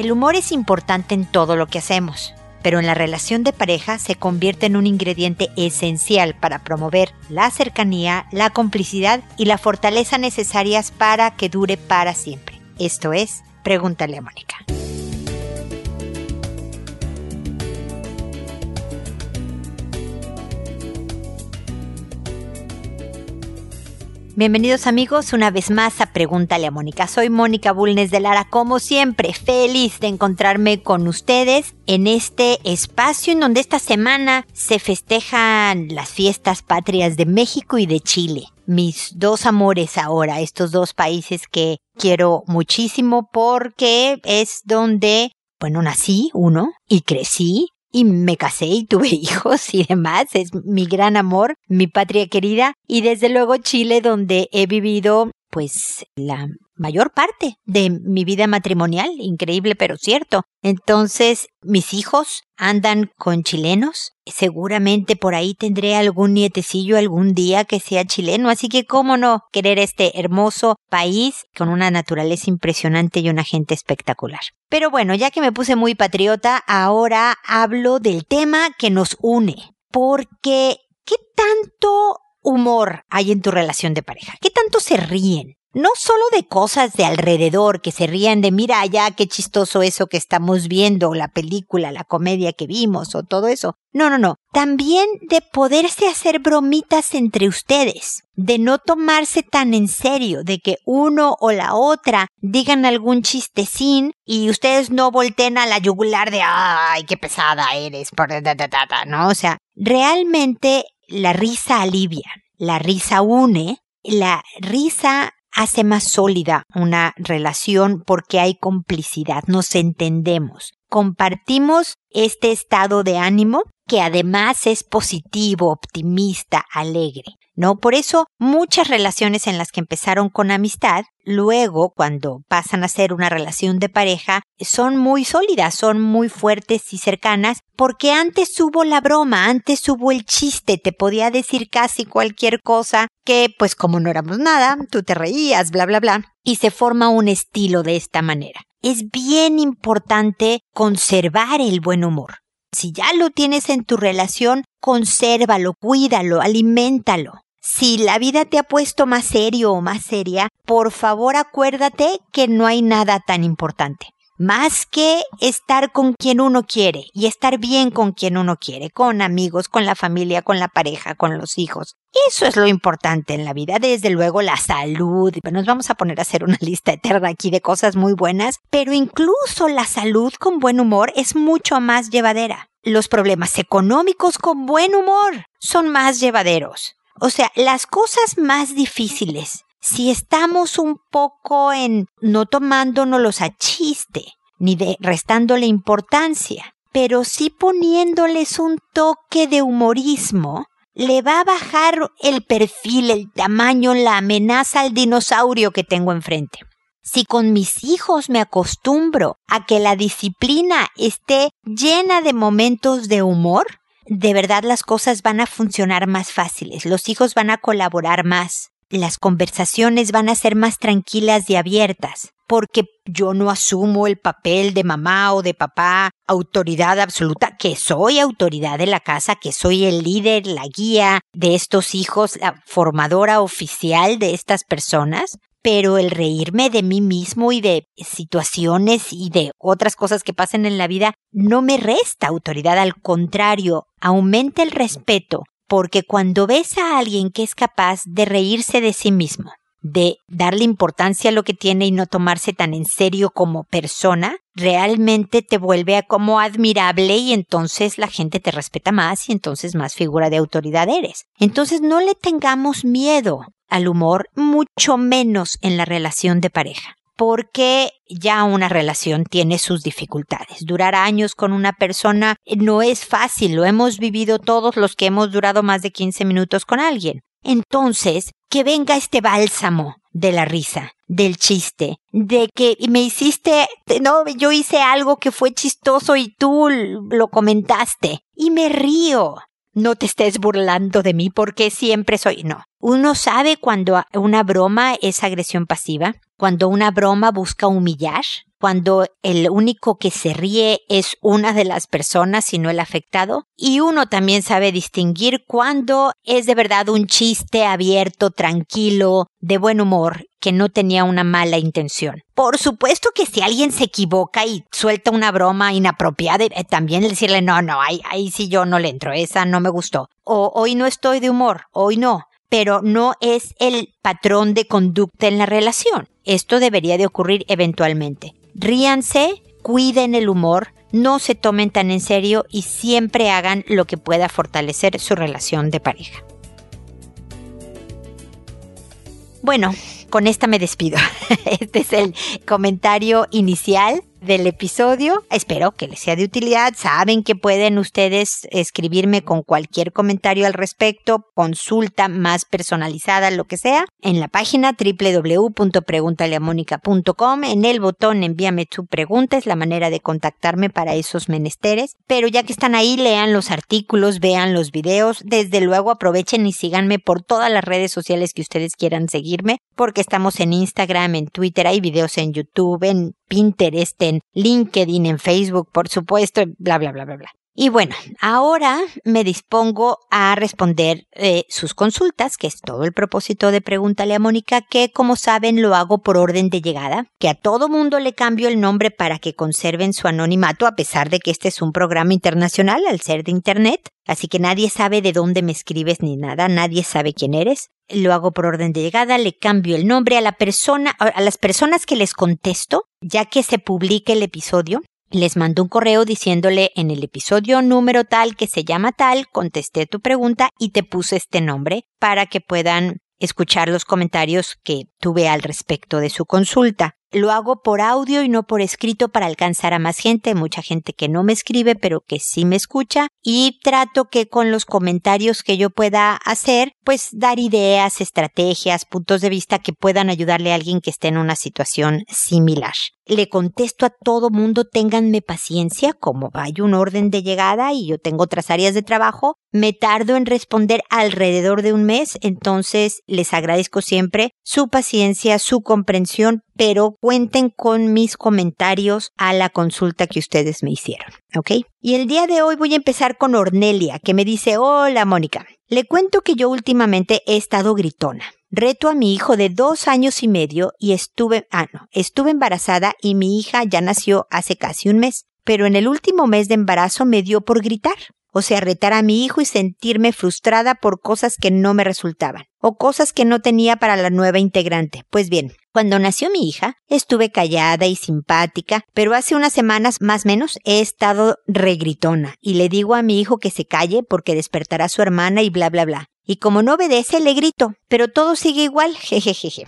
El humor es importante en todo lo que hacemos, pero en la relación de pareja se convierte en un ingrediente esencial para promover la cercanía, la complicidad y la fortaleza necesarias para que dure para siempre. Esto es, pregúntale a Mónica. Bienvenidos amigos una vez más a Pregúntale a Mónica. Soy Mónica Bulnes de Lara, como siempre, feliz de encontrarme con ustedes en este espacio en donde esta semana se festejan las fiestas patrias de México y de Chile. Mis dos amores ahora, estos dos países que quiero muchísimo porque es donde, bueno, nací, uno, y crecí, y me casé y tuve hijos y demás. Es mi gran amor, mi patria querida y desde luego Chile donde he vivido pues la mayor parte de mi vida matrimonial, increíble pero cierto. Entonces, mis hijos andan con chilenos, seguramente por ahí tendré algún nietecillo algún día que sea chileno, así que cómo no querer este hermoso país con una naturaleza impresionante y una gente espectacular. Pero bueno, ya que me puse muy patriota, ahora hablo del tema que nos une, porque ¿qué tanto humor hay en tu relación de pareja? ¿Qué tanto se ríen? No solo de cosas de alrededor que se rían de mira allá qué chistoso eso que estamos viendo, la película, la comedia que vimos o todo eso. No, no, no. También de poderse hacer bromitas entre ustedes, de no tomarse tan en serio, de que uno o la otra digan algún chistecín y ustedes no volteen a la yugular de ay, qué pesada eres, ¿no? O sea, realmente la risa alivia, la risa une, la risa hace más sólida una relación porque hay complicidad, nos entendemos, compartimos este estado de ánimo que además es positivo, optimista, alegre. ¿no? Por eso muchas relaciones en las que empezaron con amistad, luego cuando pasan a ser una relación de pareja, son muy sólidas, son muy fuertes y cercanas, porque antes hubo la broma, antes hubo el chiste, te podía decir casi cualquier cosa que pues como no éramos nada, tú te reías, bla, bla, bla, y se forma un estilo de esta manera. Es bien importante conservar el buen humor. Si ya lo tienes en tu relación, consérvalo, cuídalo, aliméntalo. Si la vida te ha puesto más serio o más seria, por favor acuérdate que no hay nada tan importante. Más que estar con quien uno quiere y estar bien con quien uno quiere, con amigos, con la familia, con la pareja, con los hijos. Eso es lo importante en la vida, desde luego la salud. Nos vamos a poner a hacer una lista eterna aquí de cosas muy buenas, pero incluso la salud con buen humor es mucho más llevadera. Los problemas económicos con buen humor son más llevaderos. O sea, las cosas más difíciles, si estamos un poco en no tomándonos a chiste, ni de restándole importancia, pero sí poniéndoles un toque de humorismo, le va a bajar el perfil, el tamaño, la amenaza al dinosaurio que tengo enfrente. Si con mis hijos me acostumbro a que la disciplina esté llena de momentos de humor, de verdad las cosas van a funcionar más fáciles, los hijos van a colaborar más, las conversaciones van a ser más tranquilas y abiertas, porque yo no asumo el papel de mamá o de papá, autoridad absoluta, que soy autoridad de la casa, que soy el líder, la guía de estos hijos, la formadora oficial de estas personas, pero el reírme de mí mismo y de situaciones y de otras cosas que pasan en la vida no me resta autoridad, al contrario, aumenta el respeto, porque cuando ves a alguien que es capaz de reírse de sí mismo, de darle importancia a lo que tiene y no tomarse tan en serio como persona, realmente te vuelve a como admirable y entonces la gente te respeta más y entonces más figura de autoridad eres. Entonces no le tengamos miedo al humor, mucho menos en la relación de pareja porque ya una relación tiene sus dificultades. Durar años con una persona no es fácil, lo hemos vivido todos los que hemos durado más de 15 minutos con alguien. Entonces, que venga este bálsamo de la risa, del chiste, de que me hiciste, no, yo hice algo que fue chistoso y tú lo comentaste y me río. No te estés burlando de mí porque siempre soy, no. Uno sabe cuando una broma es agresión pasiva, cuando una broma busca humillar, cuando el único que se ríe es una de las personas y no el afectado. Y uno también sabe distinguir cuando es de verdad un chiste abierto, tranquilo, de buen humor, que no tenía una mala intención. Por supuesto que si alguien se equivoca y suelta una broma inapropiada, eh, también decirle, no, no, ahí, ahí sí yo no le entro, esa no me gustó. O hoy no estoy de humor, hoy no pero no es el patrón de conducta en la relación. Esto debería de ocurrir eventualmente. Ríanse, cuiden el humor, no se tomen tan en serio y siempre hagan lo que pueda fortalecer su relación de pareja. Bueno, con esta me despido. Este es el comentario inicial del episodio. Espero que les sea de utilidad. Saben que pueden ustedes escribirme con cualquier comentario al respecto, consulta más personalizada, lo que sea, en la página www.preguntaleamónica.com. En el botón envíame tu pregunta, es la manera de contactarme para esos menesteres. Pero ya que están ahí, lean los artículos, vean los videos. Desde luego aprovechen y síganme por todas las redes sociales que ustedes quieran seguirme, porque estamos en Instagram, en Twitter, hay videos en YouTube, en Pinterest, en LinkedIn, en Facebook, por supuesto, bla, bla, bla, bla, bla. Y bueno, ahora me dispongo a responder eh, sus consultas, que es todo el propósito de Pregúntale a Mónica, que como saben lo hago por orden de llegada, que a todo mundo le cambio el nombre para que conserven su anonimato, a pesar de que este es un programa internacional al ser de Internet, así que nadie sabe de dónde me escribes ni nada, nadie sabe quién eres. Lo hago por orden de llegada, le cambio el nombre a la persona, a las personas que les contesto, ya que se publique el episodio, les mando un correo diciéndole en el episodio número tal que se llama tal, contesté tu pregunta y te puse este nombre para que puedan escuchar los comentarios que tuve al respecto de su consulta. Lo hago por audio y no por escrito para alcanzar a más gente, mucha gente que no me escribe pero que sí me escucha y trato que con los comentarios que yo pueda hacer, pues dar ideas, estrategias, puntos de vista que puedan ayudarle a alguien que esté en una situación similar. Le contesto a todo mundo, ténganme paciencia, como hay un orden de llegada y yo tengo otras áreas de trabajo, me tardo en responder alrededor de un mes, entonces les agradezco siempre su paciencia, su comprensión, pero cuenten con mis comentarios a la consulta que ustedes me hicieron, ¿ok? Y el día de hoy voy a empezar con Ornelia, que me dice, hola Mónica, le cuento que yo últimamente he estado gritona. Reto a mi hijo de dos años y medio y estuve, ah, no, estuve embarazada y mi hija ya nació hace casi un mes, pero en el último mes de embarazo me dio por gritar. O sea, retar a mi hijo y sentirme frustrada por cosas que no me resultaban, o cosas que no tenía para la nueva integrante. Pues bien, cuando nació mi hija, estuve callada y simpática, pero hace unas semanas más menos he estado regritona y le digo a mi hijo que se calle porque despertará a su hermana y bla bla bla. Y como no obedece, le grito, pero todo sigue igual, jejejeje.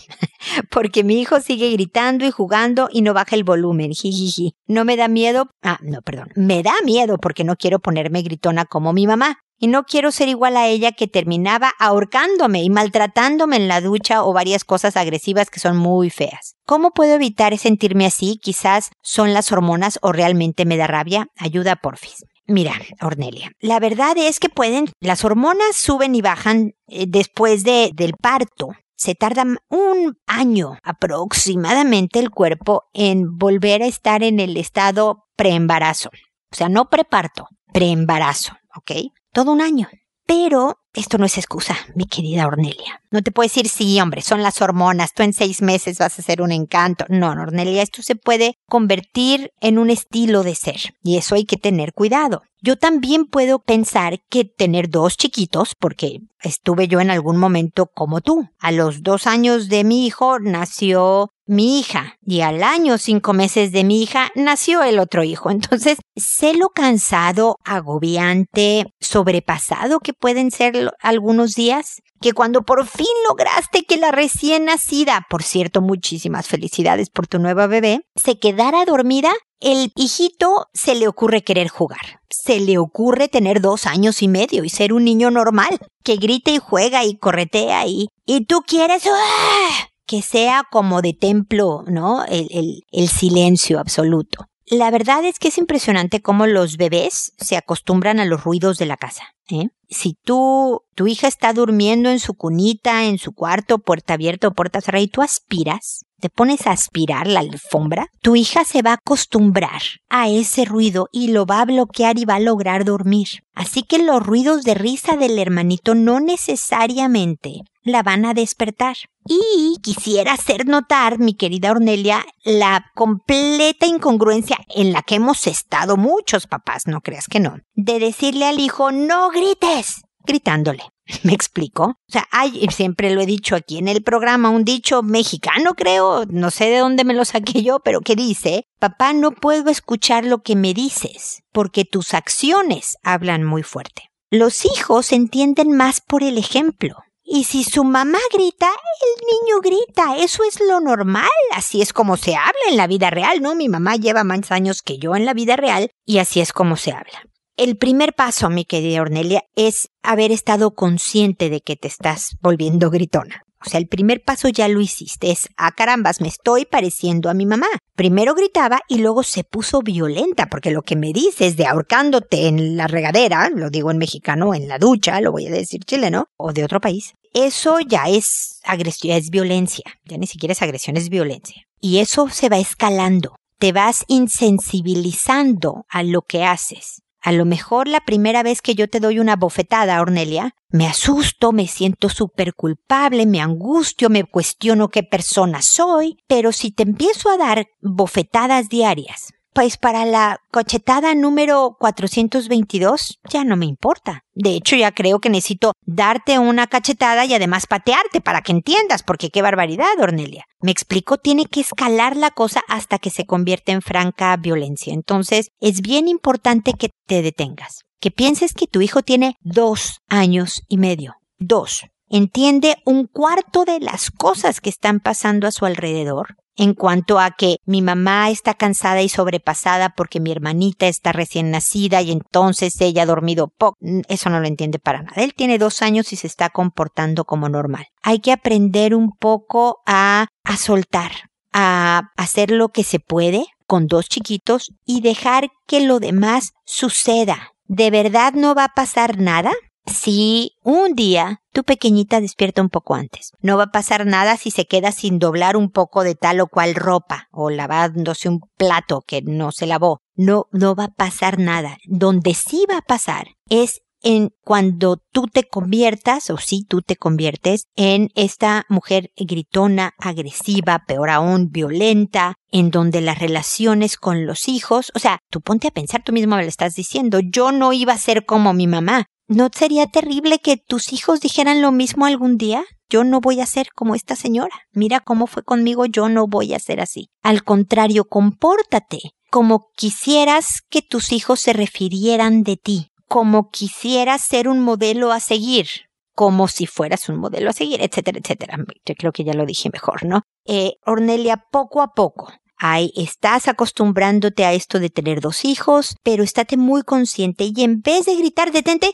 Porque mi hijo sigue gritando y jugando y no baja el volumen, jijiji. No me da miedo, ah, no, perdón, me da miedo porque no quiero ponerme gritona como mi mamá. Y no quiero ser igual a ella que terminaba ahorcándome y maltratándome en la ducha o varias cosas agresivas que son muy feas. ¿Cómo puedo evitar sentirme así? Quizás son las hormonas o realmente me da rabia. Ayuda, porfis. Mira, Ornelia, la verdad es que pueden, las hormonas suben y bajan eh, después de, del parto. Se tarda un año aproximadamente el cuerpo en volver a estar en el estado preembarazo. O sea, no preparto, preembarazo, ¿ok? Todo un año. Pero esto no es excusa, mi querida Ornelia. No te puedo decir, sí, hombre, son las hormonas, tú en seis meses vas a ser un encanto. No, Ornelia, esto se puede convertir en un estilo de ser y eso hay que tener cuidado. Yo también puedo pensar que tener dos chiquitos, porque estuve yo en algún momento como tú. A los dos años de mi hijo nació mi hija y al año cinco meses de mi hija nació el otro hijo. Entonces, sé lo cansado, agobiante, sobrepasado que pueden ser algunos días que cuando por fin lograste que la recién nacida, por cierto, muchísimas felicidades por tu nueva bebé, se quedara dormida, el hijito se le ocurre querer jugar. Se le ocurre tener dos años y medio y ser un niño normal, que grita y juega y corretea y, y tú quieres, ¡ah! Que sea como de templo, ¿no? El, el, silencio absoluto. La verdad es que es impresionante cómo los bebés se acostumbran a los ruidos de la casa. ¿eh? Si tú, tu hija está durmiendo en su cunita, en su cuarto, puerta abierta o puerta cerrada, y tú aspiras, te pones a aspirar la alfombra, tu hija se va a acostumbrar a ese ruido y lo va a bloquear y va a lograr dormir. Así que los ruidos de risa del hermanito no necesariamente la van a despertar. Y quisiera hacer notar, mi querida Ornelia, la completa incongruencia en la que hemos estado muchos papás, no creas que no, de decirle al hijo, no grites, gritándole. ¿Me explico? O sea, hay, siempre lo he dicho aquí en el programa, un dicho mexicano creo, no sé de dónde me lo saqué yo, pero que dice, papá, no puedo escuchar lo que me dices, porque tus acciones hablan muy fuerte. Los hijos entienden más por el ejemplo. Y si su mamá grita, el niño grita. Eso es lo normal. Así es como se habla en la vida real, ¿no? Mi mamá lleva más años que yo en la vida real y así es como se habla. El primer paso, mi querida Ornelia, es haber estado consciente de que te estás volviendo gritona. O sea, el primer paso ya lo hiciste, es, ah carambas, me estoy pareciendo a mi mamá. Primero gritaba y luego se puso violenta, porque lo que me dices de ahorcándote en la regadera, lo digo en mexicano, en la ducha, lo voy a decir chileno, o de otro país, eso ya es agresión, es violencia, ya ni siquiera es agresión, es violencia. Y eso se va escalando, te vas insensibilizando a lo que haces. A lo mejor la primera vez que yo te doy una bofetada, Ornelia, me asusto, me siento súper culpable, me angustio, me cuestiono qué persona soy, pero si te empiezo a dar bofetadas diarias, pues para la cochetada número 422 ya no me importa. De hecho, ya creo que necesito darte una cachetada y además patearte para que entiendas, porque qué barbaridad, Ornelia. Me explico, tiene que escalar la cosa hasta que se convierte en franca violencia. Entonces, es bien importante que te detengas, que pienses que tu hijo tiene dos años y medio. Dos. Entiende un cuarto de las cosas que están pasando a su alrededor en cuanto a que mi mamá está cansada y sobrepasada porque mi hermanita está recién nacida y entonces ella ha dormido poco. Eso no lo entiende para nada. Él tiene dos años y se está comportando como normal. Hay que aprender un poco a, a soltar, a hacer lo que se puede con dos chiquitos y dejar que lo demás suceda. ¿De verdad no va a pasar nada? Si un día tu pequeñita despierta un poco antes. No va a pasar nada si se queda sin doblar un poco de tal o cual ropa o lavándose un plato que no se lavó. No, no va a pasar nada. Donde sí va a pasar es en cuando tú te conviertas, o si tú te conviertes, en esta mujer gritona, agresiva, peor aún, violenta, en donde las relaciones con los hijos, o sea, tú ponte a pensar, tú mismo me lo estás diciendo, yo no iba a ser como mi mamá, ¿No sería terrible que tus hijos dijeran lo mismo algún día? Yo no voy a ser como esta señora. Mira cómo fue conmigo, yo no voy a ser así. Al contrario, compórtate como quisieras que tus hijos se refirieran de ti, como quisieras ser un modelo a seguir, como si fueras un modelo a seguir, etcétera, etcétera. Yo creo que ya lo dije mejor, ¿no? Eh, Ornelia, poco a poco, Ay, estás acostumbrándote a esto de tener dos hijos, pero estate muy consciente y en vez de gritar, detente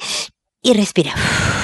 y respira.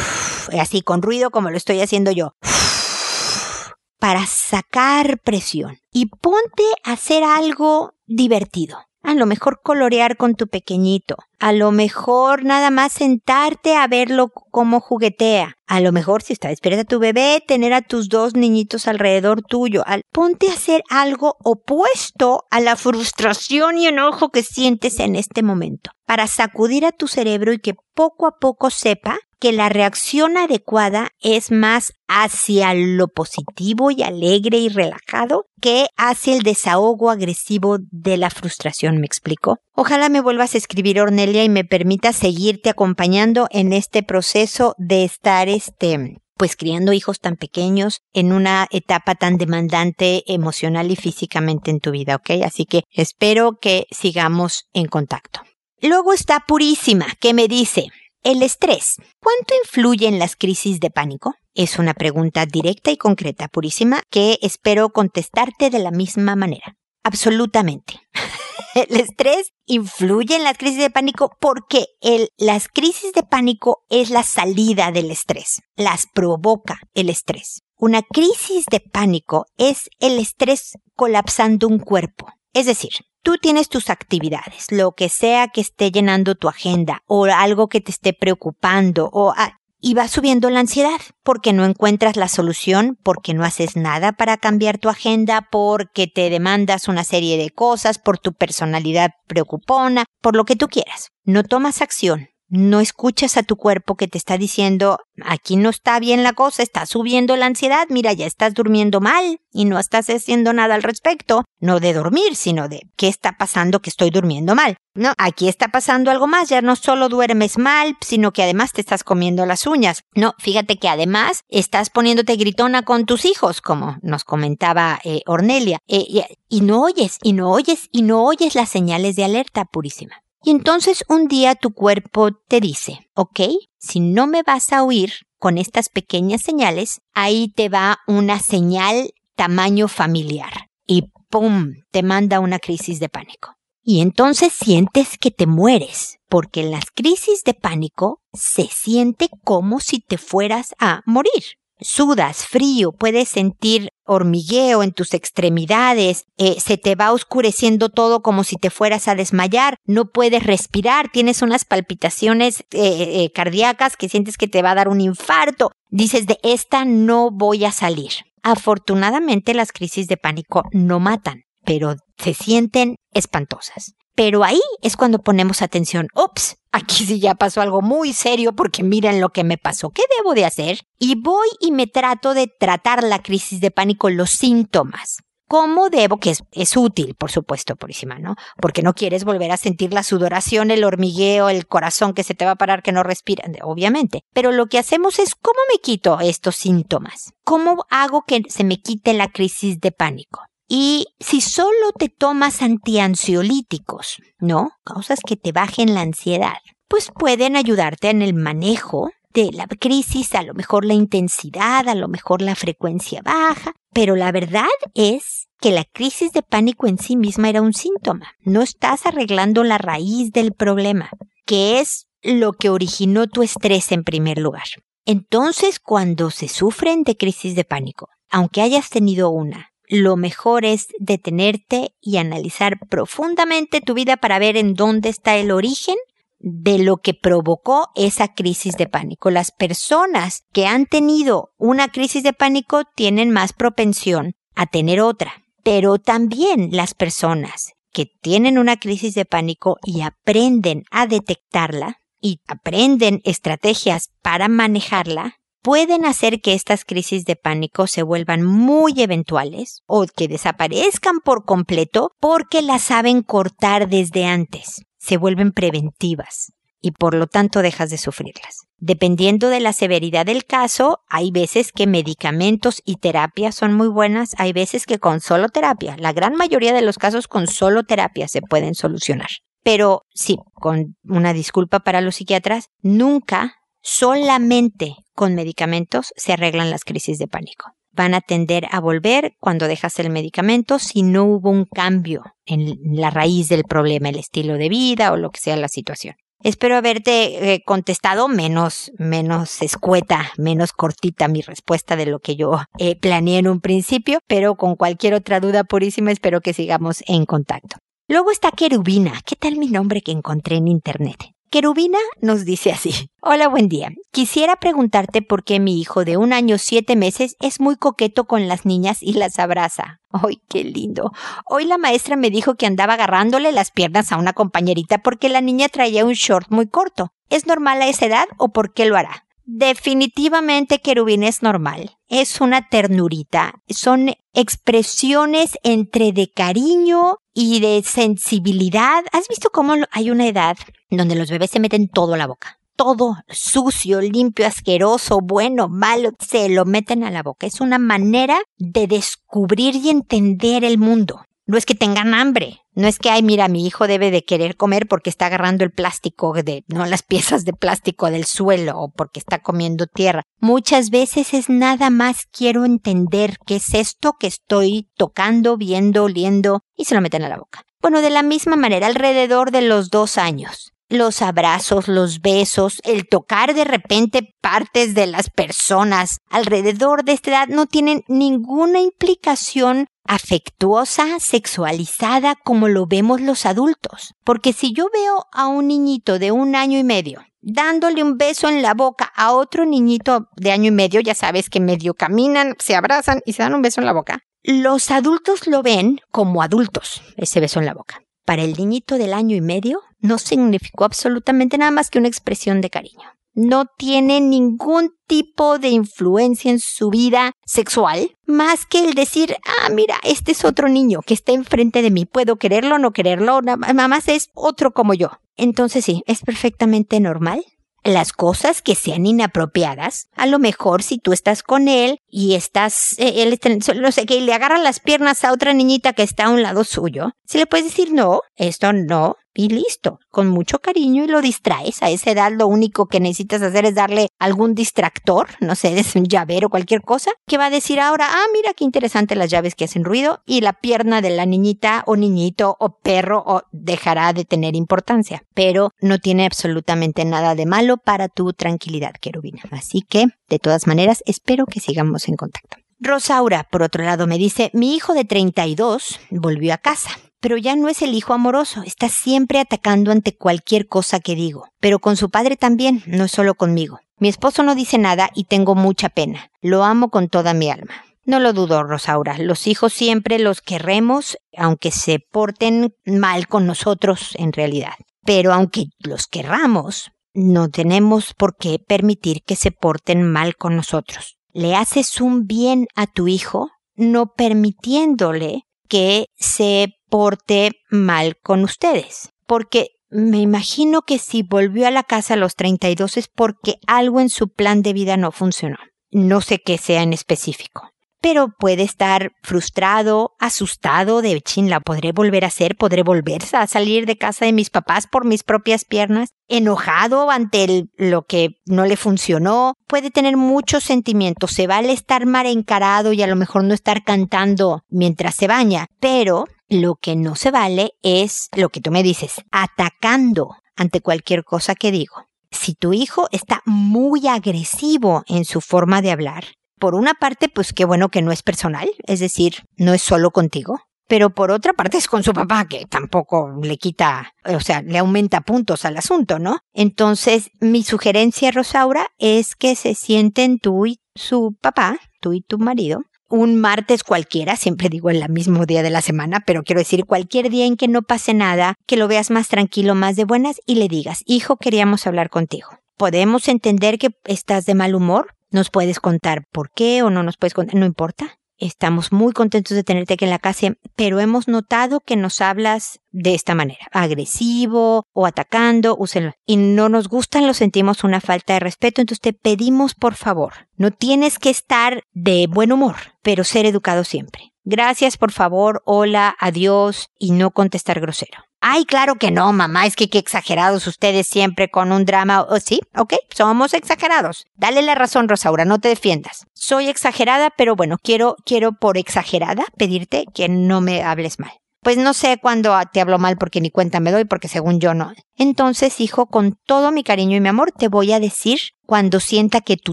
Así con ruido como lo estoy haciendo yo. Para sacar presión. Y ponte a hacer algo divertido. A lo mejor colorear con tu pequeñito. A lo mejor nada más sentarte a verlo como juguetea. A lo mejor si está despierta tu bebé, tener a tus dos niñitos alrededor tuyo. Al, ponte a hacer algo opuesto a la frustración y enojo que sientes en este momento. Para sacudir a tu cerebro y que poco a poco sepa que la reacción adecuada es más hacia lo positivo y alegre y relajado que hacia el desahogo agresivo de la frustración, ¿me explico? Ojalá me vuelvas a escribir, Ornelia, y me permita seguirte acompañando en este proceso de estar, este, pues criando hijos tan pequeños en una etapa tan demandante emocional y físicamente en tu vida, ¿ok? Así que espero que sigamos en contacto. Luego está Purísima, que me dice, el estrés, ¿cuánto influye en las crisis de pánico? Es una pregunta directa y concreta, purísima, que espero contestarte de la misma manera. Absolutamente. el estrés influye en las crisis de pánico porque el, las crisis de pánico es la salida del estrés, las provoca el estrés. Una crisis de pánico es el estrés colapsando un cuerpo. Es decir, tú tienes tus actividades, lo que sea que esté llenando tu agenda o algo que te esté preocupando o ah, y va subiendo la ansiedad porque no encuentras la solución, porque no haces nada para cambiar tu agenda, porque te demandas una serie de cosas, por tu personalidad preocupona, por lo que tú quieras. No tomas acción, no escuchas a tu cuerpo que te está diciendo, aquí no está bien la cosa, está subiendo la ansiedad, mira, ya estás durmiendo mal y no estás haciendo nada al respecto, no de dormir, sino de qué está pasando que estoy durmiendo mal. No, aquí está pasando algo más, ya no solo duermes mal, sino que además te estás comiendo las uñas. No, fíjate que además estás poniéndote gritona con tus hijos, como nos comentaba eh, Ornelia, eh, y, y no oyes, y no oyes, y no oyes las señales de alerta purísima. Y entonces un día tu cuerpo te dice, ok, si no me vas a oír con estas pequeñas señales, ahí te va una señal tamaño familiar. Y ¡pum! te manda una crisis de pánico. Y entonces sientes que te mueres, porque en las crisis de pánico se siente como si te fueras a morir sudas frío, puedes sentir hormigueo en tus extremidades, eh, se te va oscureciendo todo como si te fueras a desmayar, no puedes respirar, tienes unas palpitaciones eh, eh, cardíacas que sientes que te va a dar un infarto, dices de esta no voy a salir. Afortunadamente las crisis de pánico no matan, pero se sienten espantosas. Pero ahí es cuando ponemos atención. Ups, aquí sí ya pasó algo muy serio porque miren lo que me pasó. ¿Qué debo de hacer? Y voy y me trato de tratar la crisis de pánico, los síntomas. ¿Cómo debo? Que es, útil, por supuesto, Purísima, ¿no? Porque no quieres volver a sentir la sudoración, el hormigueo, el corazón que se te va a parar, que no respira, obviamente. Pero lo que hacemos es, ¿cómo me quito estos síntomas? ¿Cómo hago que se me quite la crisis de pánico? Y si solo te tomas antiansiolíticos, ¿no? Causas que te bajen la ansiedad, pues pueden ayudarte en el manejo de la crisis, a lo mejor la intensidad, a lo mejor la frecuencia baja, pero la verdad es que la crisis de pánico en sí misma era un síntoma. No estás arreglando la raíz del problema, que es lo que originó tu estrés en primer lugar. Entonces, cuando se sufren de crisis de pánico, aunque hayas tenido una, lo mejor es detenerte y analizar profundamente tu vida para ver en dónde está el origen de lo que provocó esa crisis de pánico. Las personas que han tenido una crisis de pánico tienen más propensión a tener otra, pero también las personas que tienen una crisis de pánico y aprenden a detectarla y aprenden estrategias para manejarla, pueden hacer que estas crisis de pánico se vuelvan muy eventuales o que desaparezcan por completo porque las saben cortar desde antes. Se vuelven preventivas y por lo tanto dejas de sufrirlas. Dependiendo de la severidad del caso, hay veces que medicamentos y terapia son muy buenas, hay veces que con solo terapia, la gran mayoría de los casos con solo terapia se pueden solucionar. Pero sí, con una disculpa para los psiquiatras, nunca solamente con medicamentos se arreglan las crisis de pánico. Van a tender a volver cuando dejas el medicamento si no hubo un cambio en la raíz del problema, el estilo de vida o lo que sea la situación. Espero haberte eh, contestado menos, menos escueta, menos cortita mi respuesta de lo que yo eh, planeé en un principio, pero con cualquier otra duda purísima espero que sigamos en contacto. Luego está Querubina. ¿Qué tal mi nombre que encontré en internet? Querubina nos dice así. Hola, buen día. Quisiera preguntarte por qué mi hijo de un año siete meses es muy coqueto con las niñas y las abraza. ¡Ay, qué lindo! Hoy la maestra me dijo que andaba agarrándole las piernas a una compañerita porque la niña traía un short muy corto. ¿Es normal a esa edad o por qué lo hará? Definitivamente Querubina es normal. Es una ternurita. Son expresiones entre de cariño y de sensibilidad. ¿Has visto cómo hay una edad donde los bebés se meten todo a la boca? Todo sucio, limpio, asqueroso, bueno, malo, se lo meten a la boca. Es una manera de descubrir y entender el mundo. No es que tengan hambre, no es que, ay, mira, mi hijo debe de querer comer porque está agarrando el plástico de, no las piezas de plástico del suelo o porque está comiendo tierra. Muchas veces es nada más quiero entender qué es esto que estoy tocando, viendo, oliendo y se lo meten a la boca. Bueno, de la misma manera, alrededor de los dos años los abrazos, los besos, el tocar de repente partes de las personas alrededor de esta edad no tienen ninguna implicación afectuosa, sexualizada como lo vemos los adultos. Porque si yo veo a un niñito de un año y medio dándole un beso en la boca a otro niñito de año y medio, ya sabes que medio caminan, se abrazan y se dan un beso en la boca, los adultos lo ven como adultos, ese beso en la boca. Para el niñito del año y medio no significó absolutamente nada más que una expresión de cariño no tiene ningún tipo de influencia en su vida sexual, más que el decir, ah, mira, este es otro niño que está enfrente de mí, puedo quererlo o no quererlo, nada más es otro como yo. Entonces sí, es perfectamente normal las cosas que sean inapropiadas. A lo mejor si tú estás con él y estás, eh, él no sé, que le agarra las piernas a otra niñita que está a un lado suyo, si le puedes decir no, esto no, y listo, con mucho cariño y lo distraes. A esa edad lo único que necesitas hacer es darle algún distractor, no sé, es un llavero cualquier cosa, que va a decir ahora, ah, mira qué interesante las llaves que hacen ruido y la pierna de la niñita o niñito o perro o dejará de tener importancia. Pero no tiene absolutamente nada de malo para tu tranquilidad, querubina. Así que, de todas maneras, espero que sigamos en contacto. Rosaura, por otro lado, me dice, mi hijo de 32 volvió a casa pero ya no es el hijo amoroso, está siempre atacando ante cualquier cosa que digo. Pero con su padre también, no es solo conmigo. Mi esposo no dice nada y tengo mucha pena. Lo amo con toda mi alma. No lo dudo, Rosaura. Los hijos siempre los querremos, aunque se porten mal con nosotros en realidad. Pero aunque los querramos, no tenemos por qué permitir que se porten mal con nosotros. Le haces un bien a tu hijo no permitiéndole que se porte mal con ustedes. Porque me imagino que si volvió a la casa a los 32 es porque algo en su plan de vida no funcionó. No sé qué sea en específico pero puede estar frustrado, asustado de chin, la podré volver a hacer, podré volver a salir de casa de mis papás por mis propias piernas, enojado ante lo que no le funcionó, puede tener muchos sentimientos, se vale estar mal encarado y a lo mejor no estar cantando mientras se baña, pero lo que no se vale es lo que tú me dices, atacando ante cualquier cosa que digo. Si tu hijo está muy agresivo en su forma de hablar, por una parte, pues qué bueno que no es personal, es decir, no es solo contigo. Pero por otra parte es con su papá, que tampoco le quita, o sea, le aumenta puntos al asunto, ¿no? Entonces, mi sugerencia, Rosaura, es que se sienten tú y su papá, tú y tu marido, un martes cualquiera, siempre digo el mismo día de la semana, pero quiero decir cualquier día en que no pase nada, que lo veas más tranquilo, más de buenas y le digas, hijo, queríamos hablar contigo. Podemos entender que estás de mal humor, nos puedes contar por qué o no nos puedes contar, no importa. Estamos muy contentos de tenerte aquí en la casa, pero hemos notado que nos hablas de esta manera, agresivo o atacando, úsenlo. Y no nos gustan, lo sentimos una falta de respeto, entonces te pedimos por favor, no tienes que estar de buen humor, pero ser educado siempre. Gracias, por favor, hola, adiós y no contestar grosero. Ay, claro que no, mamá, es que qué exagerados ustedes siempre con un drama. Oh, sí, ok, somos exagerados. Dale la razón, Rosaura, no te defiendas. Soy exagerada, pero bueno, quiero, quiero por exagerada pedirte que no me hables mal. Pues no sé cuándo te hablo mal porque ni cuenta me doy, porque según yo no. Entonces, hijo, con todo mi cariño y mi amor, te voy a decir cuando sienta que tu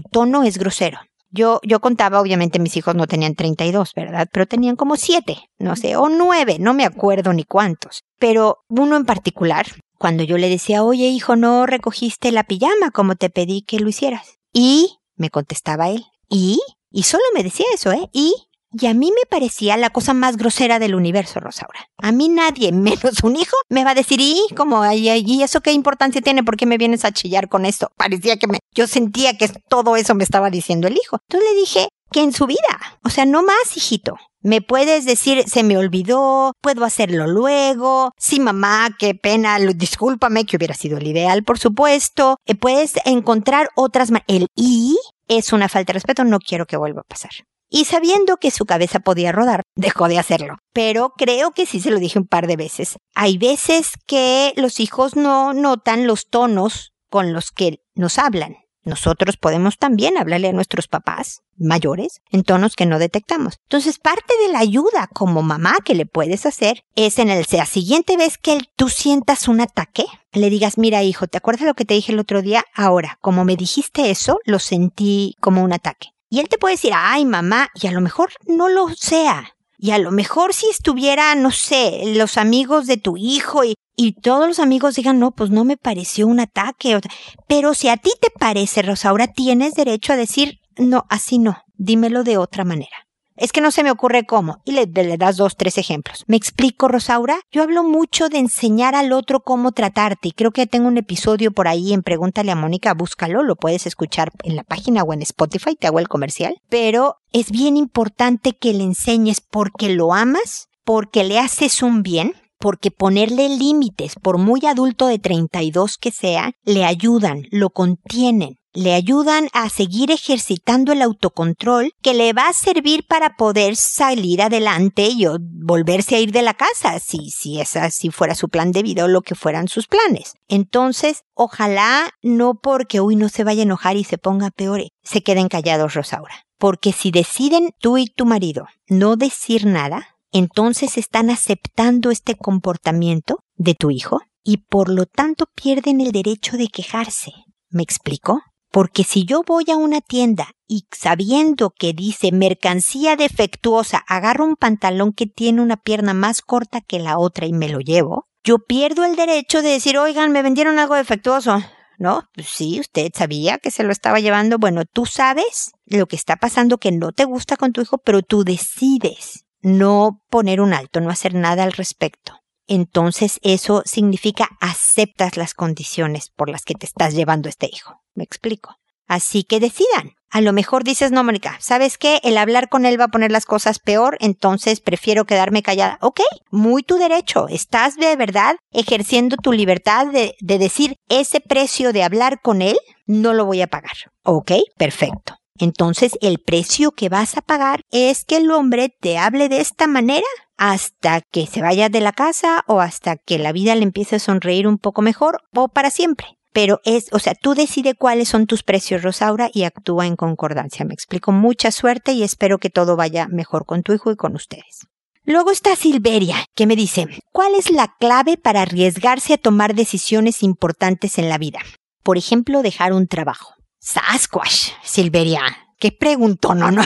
tono es grosero. Yo, yo contaba, obviamente mis hijos no tenían 32, ¿verdad? Pero tenían como siete, no sé, o nueve, no me acuerdo ni cuántos. Pero uno en particular, cuando yo le decía, oye hijo, no recogiste la pijama como te pedí que lo hicieras. Y me contestaba él, ¿y? Y solo me decía eso, ¿eh? Y y a mí me parecía la cosa más grosera del universo, Rosaura. A mí nadie, menos un hijo, me va a decir, ¿y cómo? ¿Y eso qué importancia tiene? ¿Por qué me vienes a chillar con esto? Parecía que me, yo sentía que todo eso me estaba diciendo el hijo. Entonces le dije que en su vida, o sea, no más, hijito. Me puedes decir, se me olvidó, puedo hacerlo luego. Sí, mamá, qué pena, discúlpame, que hubiera sido el ideal, por supuesto. Eh, puedes encontrar otras El y es una falta de respeto, no quiero que vuelva a pasar y sabiendo que su cabeza podía rodar, dejó de hacerlo. Pero creo que sí se lo dije un par de veces. Hay veces que los hijos no notan los tonos con los que nos hablan. Nosotros podemos también hablarle a nuestros papás mayores en tonos que no detectamos. Entonces, parte de la ayuda como mamá que le puedes hacer es en el la siguiente vez que tú sientas un ataque, le digas, mira hijo, ¿te acuerdas lo que te dije el otro día? Ahora, como me dijiste eso, lo sentí como un ataque. Y él te puede decir, ay mamá, y a lo mejor no lo sea. Y a lo mejor si estuviera, no sé, los amigos de tu hijo y y todos los amigos digan, no, pues no me pareció un ataque. Pero si a ti te parece, Rosaura, tienes derecho a decir, no, así no, dímelo de otra manera. Es que no se me ocurre cómo. Y le, das dos, tres ejemplos. ¿Me explico, Rosaura? Yo hablo mucho de enseñar al otro cómo tratarte y creo que tengo un episodio por ahí en Pregúntale a Mónica, búscalo, lo puedes escuchar en la página o en Spotify, te hago el comercial. Pero es bien importante que le enseñes porque lo amas, porque le haces un bien, porque ponerle límites, por muy adulto de 32 que sea, le ayudan, lo contienen le ayudan a seguir ejercitando el autocontrol que le va a servir para poder salir adelante y volverse a ir de la casa, si, si esa si fuera su plan de vida o lo que fueran sus planes. Entonces, ojalá no porque uy no se vaya a enojar y se ponga peor, se queden callados, Rosaura. Porque si deciden tú y tu marido no decir nada, entonces están aceptando este comportamiento de tu hijo y por lo tanto pierden el derecho de quejarse. ¿Me explico? Porque si yo voy a una tienda y sabiendo que dice mercancía defectuosa, agarro un pantalón que tiene una pierna más corta que la otra y me lo llevo, yo pierdo el derecho de decir, oigan, me vendieron algo defectuoso. ¿No? Pues sí, usted sabía que se lo estaba llevando. Bueno, tú sabes lo que está pasando que no te gusta con tu hijo, pero tú decides no poner un alto, no hacer nada al respecto. Entonces eso significa aceptas las condiciones por las que te estás llevando este hijo. Me explico. Así que decidan. A lo mejor dices, no, Mónica, ¿sabes qué? El hablar con él va a poner las cosas peor, entonces prefiero quedarme callada. Ok, muy tu derecho. Estás de verdad ejerciendo tu libertad de, de decir, ese precio de hablar con él no lo voy a pagar. Ok, perfecto. Entonces el precio que vas a pagar es que el hombre te hable de esta manera hasta que se vaya de la casa o hasta que la vida le empiece a sonreír un poco mejor o para siempre pero es, o sea, tú decide cuáles son tus precios, Rosaura, y actúa en concordancia. Me explico, mucha suerte y espero que todo vaya mejor con tu hijo y con ustedes. Luego está Silveria, que me dice, ¿cuál es la clave para arriesgarse a tomar decisiones importantes en la vida? Por ejemplo, dejar un trabajo. Sasquatch, Silveria. ¿Qué pregunto? No, no.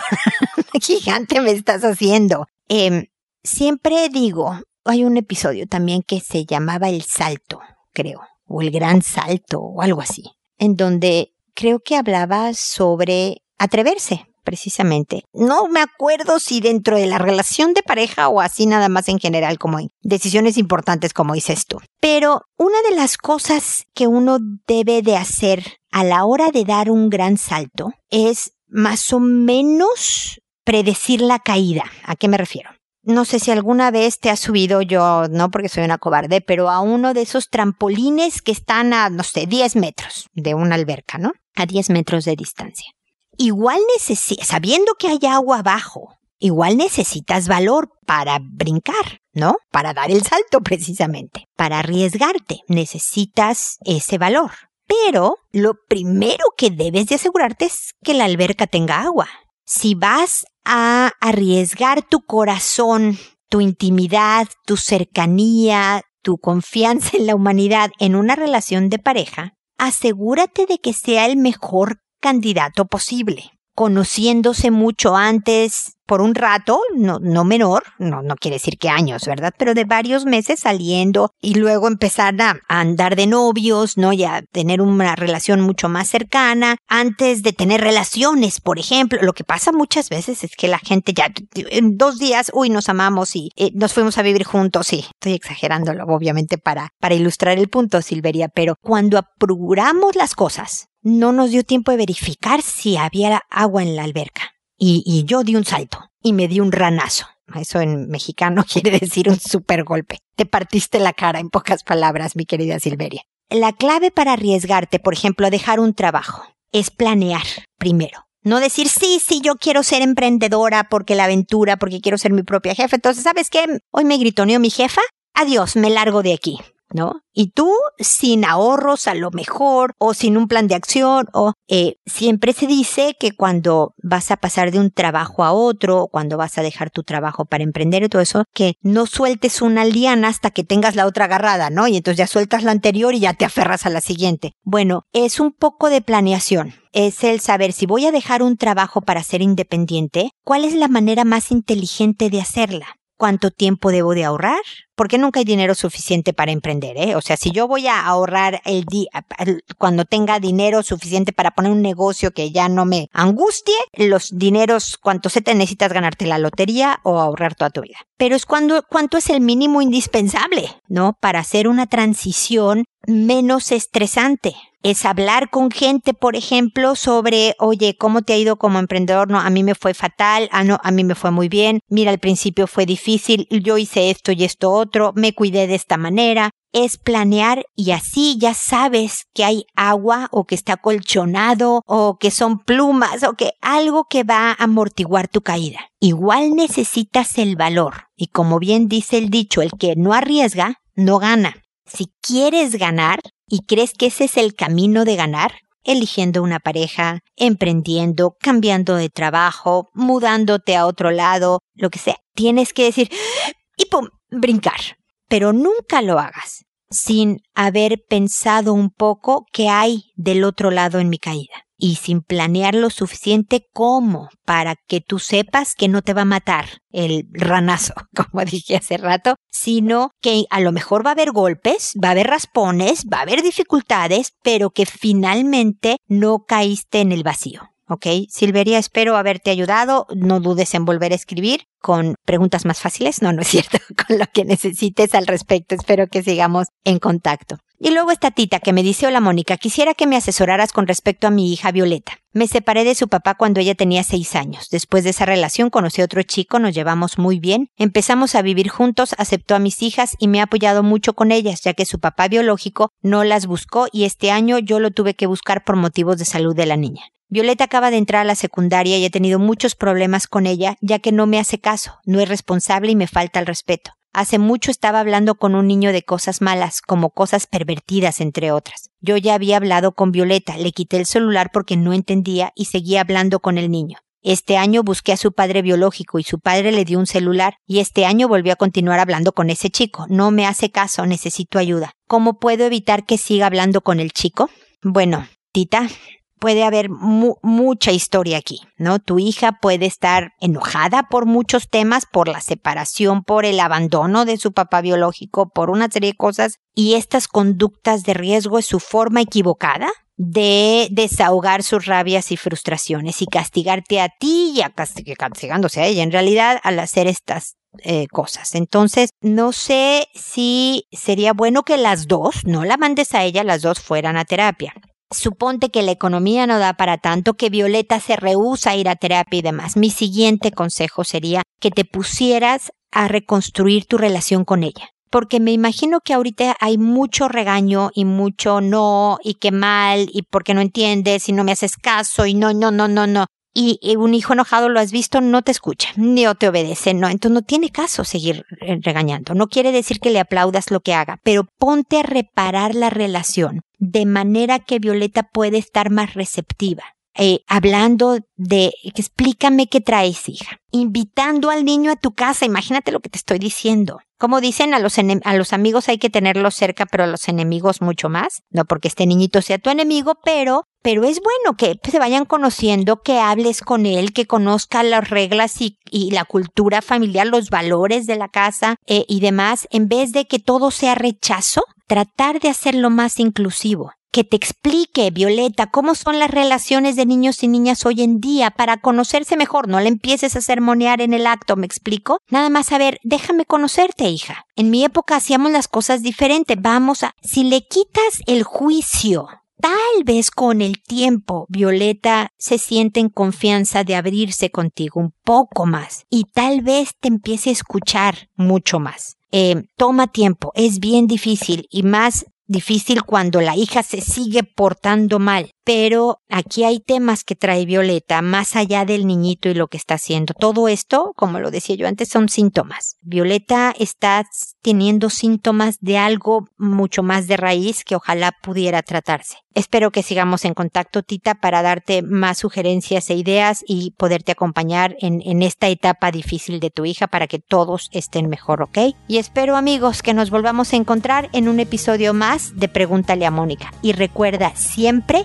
Gigante me estás haciendo. Eh, siempre digo, hay un episodio también que se llamaba El Salto, creo o el gran salto o algo así, en donde creo que hablaba sobre atreverse, precisamente. No me acuerdo si dentro de la relación de pareja o así nada más en general como en decisiones importantes como dices tú. Pero una de las cosas que uno debe de hacer a la hora de dar un gran salto es más o menos predecir la caída. ¿A qué me refiero? no sé si alguna vez te has subido yo, no porque soy una cobarde, pero a uno de esos trampolines que están a, no sé, 10 metros de una alberca, ¿no? A 10 metros de distancia. Igual necesitas, sabiendo que hay agua abajo, igual necesitas valor para brincar, ¿no? Para dar el salto precisamente. Para arriesgarte necesitas ese valor. Pero lo primero que debes de asegurarte es que la alberca tenga agua. Si vas a arriesgar tu corazón, tu intimidad, tu cercanía, tu confianza en la humanidad en una relación de pareja, asegúrate de que sea el mejor candidato posible, conociéndose mucho antes, por un rato, no, no menor, no, no quiere decir que años, ¿verdad? Pero de varios meses saliendo y luego empezar a, andar de novios, ¿no? Ya tener una relación mucho más cercana, antes de tener relaciones, por ejemplo. Lo que pasa muchas veces es que la gente ya en dos días, uy, nos amamos y eh, nos fuimos a vivir juntos, sí. Estoy exagerándolo, obviamente, para, para ilustrar el punto, Silveria, pero cuando apuramos las cosas, no nos dio tiempo de verificar si había agua en la alberca y, yo di un salto y me di un ranazo. Eso en mexicano quiere decir un super golpe. Te partiste la cara en pocas palabras, mi querida Silveria. La clave para arriesgarte, por ejemplo, a dejar un trabajo, es planear primero. No decir, sí, sí, yo quiero ser emprendedora porque la aventura, porque quiero ser mi propia jefa. Entonces, ¿sabes qué? Hoy me gritoneó mi jefa. Adiós, me largo de aquí. ¿No? Y tú sin ahorros a lo mejor o sin un plan de acción o eh, siempre se dice que cuando vas a pasar de un trabajo a otro, cuando vas a dejar tu trabajo para emprender y todo eso, que no sueltes una liana hasta que tengas la otra agarrada, ¿no? Y entonces ya sueltas la anterior y ya te aferras a la siguiente. Bueno, es un poco de planeación. Es el saber si voy a dejar un trabajo para ser independiente, ¿cuál es la manera más inteligente de hacerla? Cuánto tiempo debo de ahorrar, porque nunca hay dinero suficiente para emprender, ¿eh? O sea, si yo voy a ahorrar el día, cuando tenga dinero suficiente para poner un negocio que ya no me angustie, los dineros, cuánto se te necesitas ganarte la lotería o ahorrar toda tu vida. Pero es cuando, cuánto es el mínimo indispensable, ¿no? Para hacer una transición menos estresante es hablar con gente, por ejemplo, sobre, oye, ¿cómo te ha ido como emprendedor? No, a mí me fue fatal, ah, no, a mí me fue muy bien, mira, al principio fue difícil, yo hice esto y esto otro, me cuidé de esta manera. Es planear y así ya sabes que hay agua o que está colchonado o que son plumas o que algo que va a amortiguar tu caída. Igual necesitas el valor y como bien dice el dicho, el que no arriesga, no gana. Si quieres ganar, ¿Y crees que ese es el camino de ganar? Eligiendo una pareja, emprendiendo, cambiando de trabajo, mudándote a otro lado, lo que sea. Tienes que decir y pum, brincar. Pero nunca lo hagas sin haber pensado un poco qué hay del otro lado en mi caída y sin planear lo suficiente como para que tú sepas que no te va a matar el ranazo, como dije hace rato, sino que a lo mejor va a haber golpes, va a haber raspones, va a haber dificultades, pero que finalmente no caíste en el vacío. ¿ok? Silveria, espero haberte ayudado. No dudes en volver a escribir con preguntas más fáciles. No, no es cierto, con lo que necesites al respecto. Espero que sigamos en contacto. Y luego esta tita que me dice, hola Mónica, quisiera que me asesoraras con respecto a mi hija Violeta. Me separé de su papá cuando ella tenía seis años. Después de esa relación conocí a otro chico, nos llevamos muy bien, empezamos a vivir juntos, aceptó a mis hijas y me ha apoyado mucho con ellas, ya que su papá biológico no las buscó y este año yo lo tuve que buscar por motivos de salud de la niña. Violeta acaba de entrar a la secundaria y he tenido muchos problemas con ella, ya que no me hace caso, no es responsable y me falta el respeto. Hace mucho estaba hablando con un niño de cosas malas, como cosas pervertidas, entre otras. Yo ya había hablado con Violeta, le quité el celular porque no entendía y seguía hablando con el niño. Este año busqué a su padre biológico y su padre le dio un celular y este año volvió a continuar hablando con ese chico. No me hace caso, necesito ayuda. ¿Cómo puedo evitar que siga hablando con el chico? Bueno, Tita, puede haber mucha historia aquí, ¿no? Tu hija puede estar enojada por muchos temas, por la separación, por el abandono de su papá biológico, por una serie de cosas, y estas conductas de riesgo es su forma equivocada de desahogar sus rabias y frustraciones y castigarte a ti y a castigándose a ella en realidad al hacer estas eh, cosas. Entonces, no sé si sería bueno que las dos, no la mandes a ella, las dos fueran a terapia. Suponte que la economía no da para tanto, que Violeta se rehúsa a ir a terapia y demás. Mi siguiente consejo sería que te pusieras a reconstruir tu relación con ella. Porque me imagino que ahorita hay mucho regaño y mucho no, y qué mal, y porque no entiendes, y no me haces caso, y no, no, no, no, no y un hijo enojado lo has visto, no te escucha, ni te obedece, no, entonces no tiene caso seguir eh, regañando. No quiere decir que le aplaudas lo que haga, pero ponte a reparar la relación de manera que Violeta puede estar más receptiva. Eh, hablando de explícame qué traes, hija. Invitando al niño a tu casa, imagínate lo que te estoy diciendo. Como dicen, a los, a los amigos hay que tenerlos cerca, pero a los enemigos mucho más. No porque este niñito sea tu enemigo, pero pero es bueno que se vayan conociendo, que hables con él, que conozca las reglas y, la cultura familiar, los valores de la casa eh, y demás, en vez de que todo sea rechazo, tratar de hacerlo más inclusivo que te explique, Violeta, cómo son las relaciones de niños y niñas hoy en día para conocerse mejor. No le empieces a sermonear en el acto, ¿me explico? Nada más a ver, déjame conocerte, hija. En mi época hacíamos las cosas diferentes. Vamos a... Si le quitas el juicio Tal vez con el tiempo Violeta se siente en confianza de abrirse contigo un poco más y tal vez te empiece a escuchar mucho más. Eh, toma tiempo, es bien difícil y más difícil cuando la hija se sigue portando mal. Pero aquí hay temas que trae Violeta, más allá del niñito y lo que está haciendo. Todo esto, como lo decía yo antes, son síntomas. Violeta está teniendo síntomas de algo mucho más de raíz que ojalá pudiera tratarse. Espero que sigamos en contacto, Tita, para darte más sugerencias e ideas y poderte acompañar en, en esta etapa difícil de tu hija para que todos estén mejor, ¿ok? Y espero, amigos, que nos volvamos a encontrar en un episodio más de Pregúntale a Mónica. Y recuerda, siempre